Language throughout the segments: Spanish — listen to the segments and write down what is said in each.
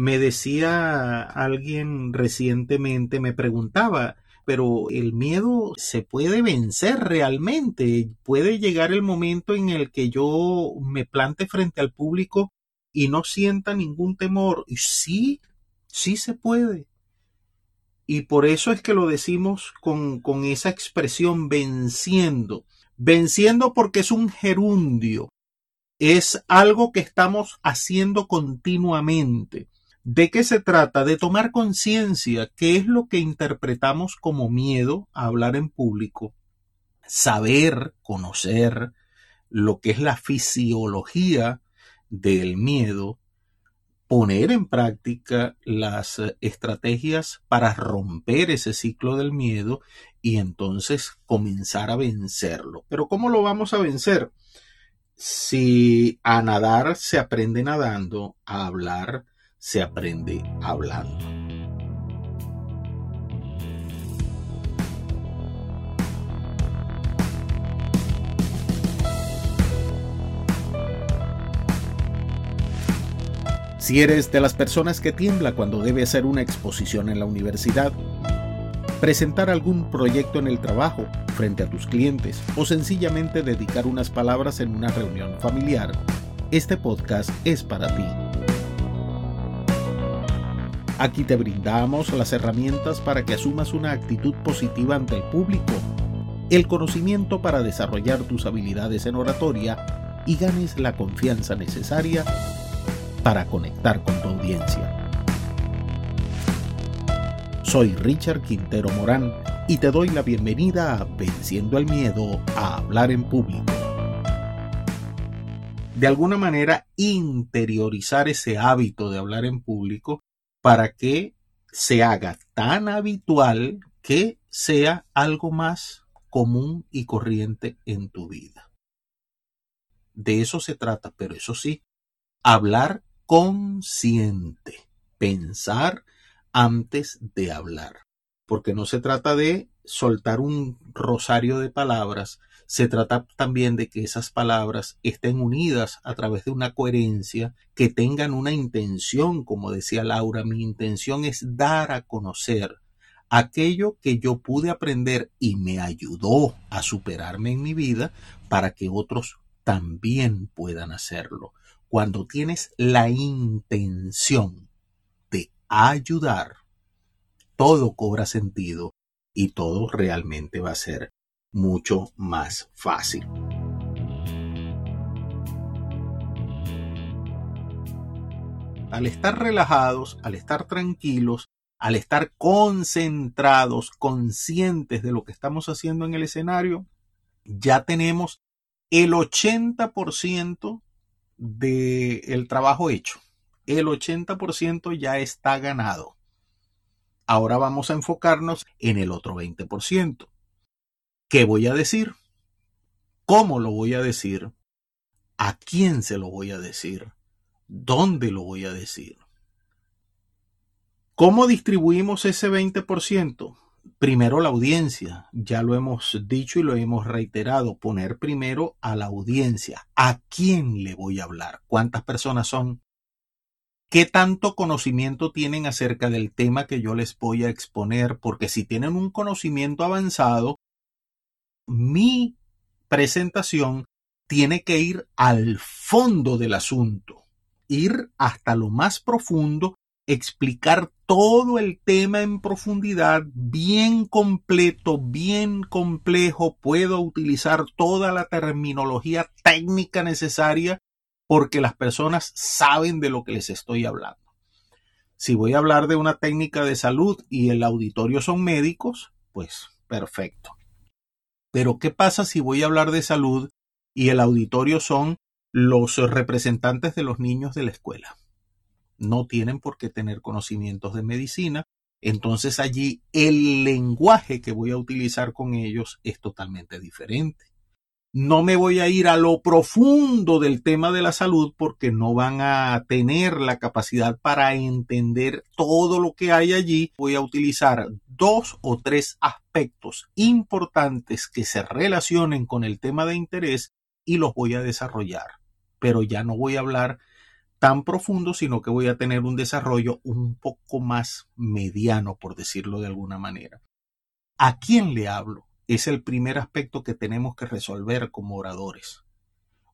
Me decía alguien recientemente, me preguntaba, pero el miedo se puede vencer realmente. Puede llegar el momento en el que yo me plante frente al público y no sienta ningún temor. Y sí, sí se puede. Y por eso es que lo decimos con, con esa expresión venciendo. Venciendo porque es un gerundio. Es algo que estamos haciendo continuamente. ¿De qué se trata? De tomar conciencia qué es lo que interpretamos como miedo a hablar en público, saber, conocer lo que es la fisiología del miedo, poner en práctica las estrategias para romper ese ciclo del miedo y entonces comenzar a vencerlo. Pero ¿cómo lo vamos a vencer? Si a nadar se aprende nadando, a hablar se aprende hablando. Si eres de las personas que tiembla cuando debe hacer una exposición en la universidad, presentar algún proyecto en el trabajo frente a tus clientes o sencillamente dedicar unas palabras en una reunión familiar, este podcast es para ti. Aquí te brindamos las herramientas para que asumas una actitud positiva ante el público, el conocimiento para desarrollar tus habilidades en oratoria y ganes la confianza necesaria para conectar con tu audiencia. Soy Richard Quintero Morán y te doy la bienvenida a Venciendo el Miedo a Hablar en Público. De alguna manera, interiorizar ese hábito de hablar en público para que se haga tan habitual que sea algo más común y corriente en tu vida. De eso se trata, pero eso sí, hablar consciente, pensar antes de hablar, porque no se trata de soltar un rosario de palabras, se trata también de que esas palabras estén unidas a través de una coherencia, que tengan una intención, como decía Laura, mi intención es dar a conocer aquello que yo pude aprender y me ayudó a superarme en mi vida para que otros también puedan hacerlo. Cuando tienes la intención de ayudar, todo cobra sentido y todo realmente va a ser mucho más fácil. Al estar relajados, al estar tranquilos, al estar concentrados, conscientes de lo que estamos haciendo en el escenario, ya tenemos el 80% del trabajo hecho. El 80% ya está ganado. Ahora vamos a enfocarnos en el otro 20%. ¿Qué voy a decir? ¿Cómo lo voy a decir? ¿A quién se lo voy a decir? ¿Dónde lo voy a decir? ¿Cómo distribuimos ese 20%? Primero la audiencia, ya lo hemos dicho y lo hemos reiterado, poner primero a la audiencia. ¿A quién le voy a hablar? ¿Cuántas personas son? ¿Qué tanto conocimiento tienen acerca del tema que yo les voy a exponer? Porque si tienen un conocimiento avanzado, mi presentación tiene que ir al fondo del asunto, ir hasta lo más profundo, explicar todo el tema en profundidad, bien completo, bien complejo, puedo utilizar toda la terminología técnica necesaria porque las personas saben de lo que les estoy hablando. Si voy a hablar de una técnica de salud y el auditorio son médicos, pues perfecto. Pero ¿qué pasa si voy a hablar de salud y el auditorio son los representantes de los niños de la escuela? No tienen por qué tener conocimientos de medicina, entonces allí el lenguaje que voy a utilizar con ellos es totalmente diferente. No me voy a ir a lo profundo del tema de la salud porque no van a tener la capacidad para entender todo lo que hay allí. Voy a utilizar dos o tres aspectos importantes que se relacionen con el tema de interés y los voy a desarrollar. Pero ya no voy a hablar tan profundo, sino que voy a tener un desarrollo un poco más mediano, por decirlo de alguna manera. ¿A quién le hablo? Es el primer aspecto que tenemos que resolver como oradores.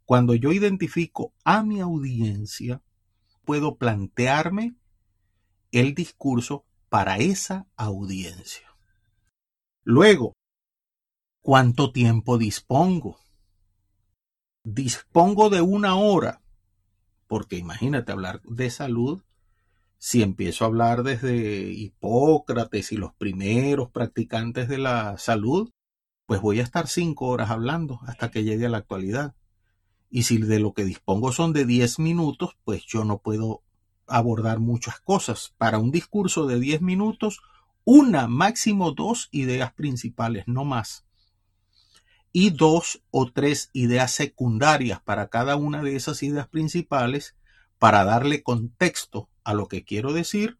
Cuando yo identifico a mi audiencia, puedo plantearme el discurso para esa audiencia. Luego, ¿cuánto tiempo dispongo? Dispongo de una hora, porque imagínate hablar de salud, si empiezo a hablar desde Hipócrates y los primeros practicantes de la salud, pues voy a estar cinco horas hablando hasta que llegue a la actualidad. Y si de lo que dispongo son de diez minutos, pues yo no puedo abordar muchas cosas. Para un discurso de diez minutos, una, máximo dos ideas principales, no más. Y dos o tres ideas secundarias para cada una de esas ideas principales para darle contexto a lo que quiero decir.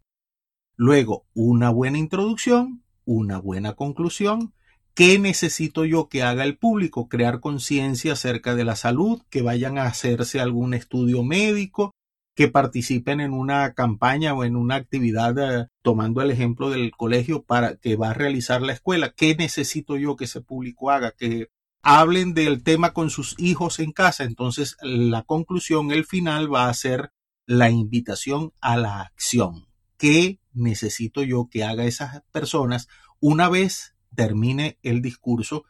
Luego, una buena introducción, una buena conclusión. ¿Qué necesito yo que haga el público? Crear conciencia acerca de la salud, que vayan a hacerse algún estudio médico, que participen en una campaña o en una actividad, eh, tomando el ejemplo del colegio para que va a realizar la escuela. ¿Qué necesito yo que ese público haga? Que hablen del tema con sus hijos en casa. Entonces, la conclusión, el final va a ser la invitación a la acción. ¿Qué necesito yo que haga esas personas una vez termine el discurso?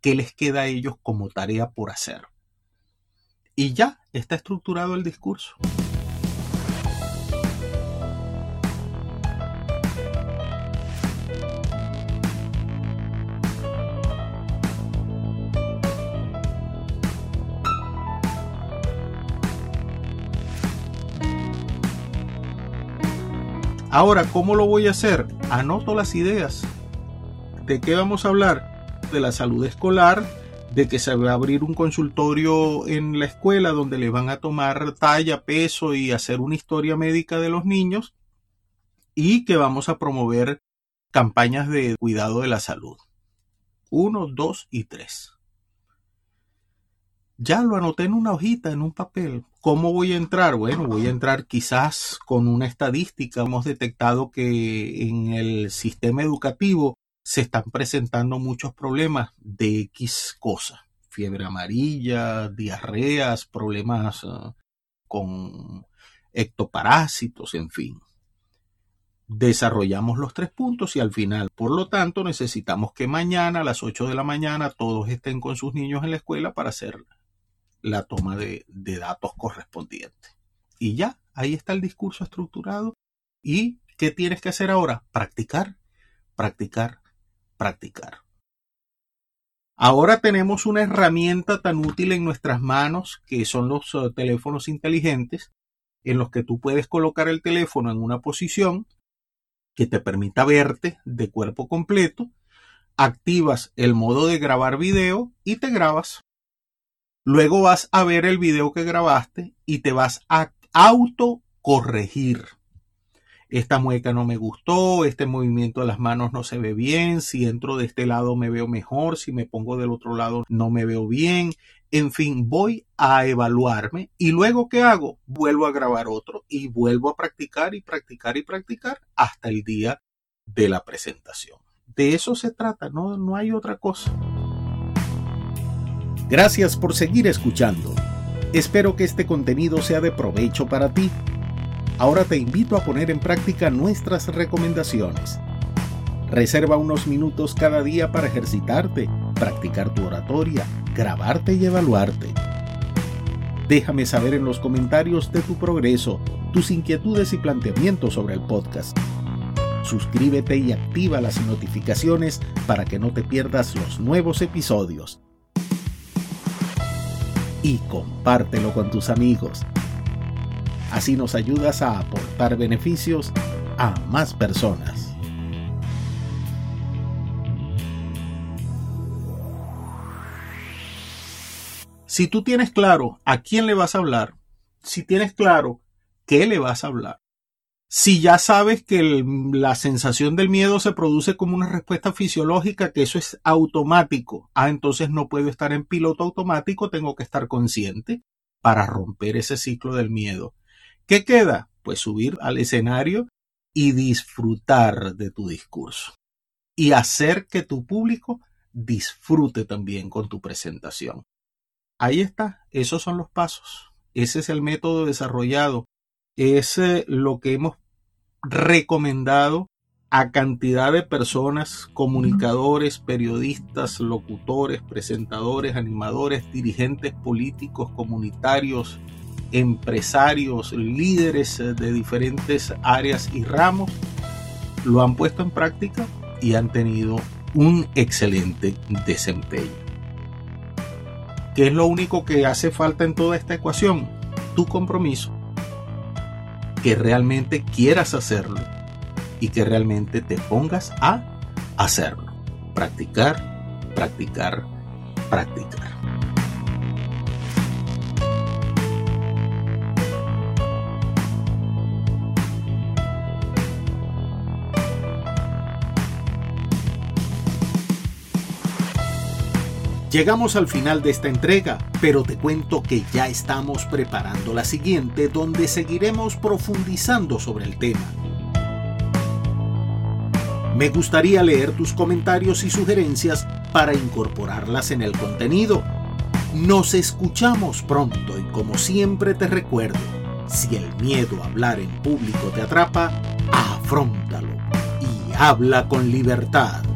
¿Qué les queda a ellos como tarea por hacer? Y ya está estructurado el discurso. Ahora, ¿cómo lo voy a hacer? Anoto las ideas. ¿De qué vamos a hablar? De la salud escolar, de que se va a abrir un consultorio en la escuela donde le van a tomar talla, peso y hacer una historia médica de los niños y que vamos a promover campañas de cuidado de la salud. Uno, dos y tres. Ya lo anoté en una hojita, en un papel. ¿Cómo voy a entrar? Bueno, voy a entrar quizás con una estadística. Hemos detectado que en el sistema educativo se están presentando muchos problemas de X cosas. Fiebre amarilla, diarreas, problemas uh, con ectoparásitos, en fin. Desarrollamos los tres puntos y al final, por lo tanto, necesitamos que mañana a las 8 de la mañana todos estén con sus niños en la escuela para hacer la toma de, datos correspondiente. Y ya, ahí está el discurso estructurado. ¿Y qué tienes que hacer ahora? Practicar, practicar, practicar. Ahora tenemos una herramienta tan útil en nuestras manos que son los uh, teléfonos inteligentes en los que tú puedes colocar el teléfono en una posición que te permita verte de cuerpo completo, activas el modo de grabar video y te grabas. Luego vas a ver el video que grabaste y te vas a autocorregir. Esta mueca no me gustó, este movimiento de las manos no se ve bien, si entro de este lado me veo mejor, si me pongo del otro lado no me veo bien. En fin, voy a evaluarme y luego ¿qué hago? Vuelvo a grabar otro y vuelvo a practicar y practicar y practicar hasta el día de la presentación. De eso se trata, no, no hay otra cosa. Gracias por seguir escuchando. Espero que este contenido sea de provecho para ti. Ahora te invito a poner en práctica nuestras recomendaciones. Reserva unos minutos cada día para ejercitarte, practicar tu oratoria, grabarte y evaluarte. Déjame saber en los comentarios de tu progreso, tus inquietudes y planteamientos sobre el podcast. Suscríbete y activa las notificaciones para que no te pierdas los nuevos episodios y compártelo con tus amigos. Así nos ayudas a aportar beneficios a más personas. Si tú tienes claro a quién le vas a hablar, si tienes claro qué le vas a hablar, si ya sabes que la sensación del miedo se produce como una respuesta fisiológica, que eso es automático, ah, entonces no puedo estar en piloto automático, tengo que estar consciente para romper ese ciclo del miedo. ¿Qué queda? Pues subir al escenario y disfrutar de tu discurso y hacer que tu público disfrute también con tu presentación. Ahí está, esos son los pasos. Ese es el método desarrollado. Es eh, lo que hemos recomendado a cantidad de personas, comunicadores, periodistas, locutores, presentadores, animadores, dirigentes políticos, comunitarios, empresarios, líderes eh, de diferentes áreas y ramos, lo han puesto en práctica y han tenido un excelente desempeño. ¿Qué es lo único que hace falta en toda esta ecuación? Tu compromiso. Que realmente quieras hacerlo y que realmente te pongas a hacerlo. Practicar, practicar, practicar. Llegamos al final de esta entrega, pero te cuento que ya estamos preparando la siguiente donde seguiremos profundizando sobre el tema. Me gustaría leer tus comentarios y sugerencias para incorporarlas en el contenido. Nos escuchamos pronto y como siempre te recuerdo, si el miedo a hablar en público te atrapa, afrontalo y habla con libertad.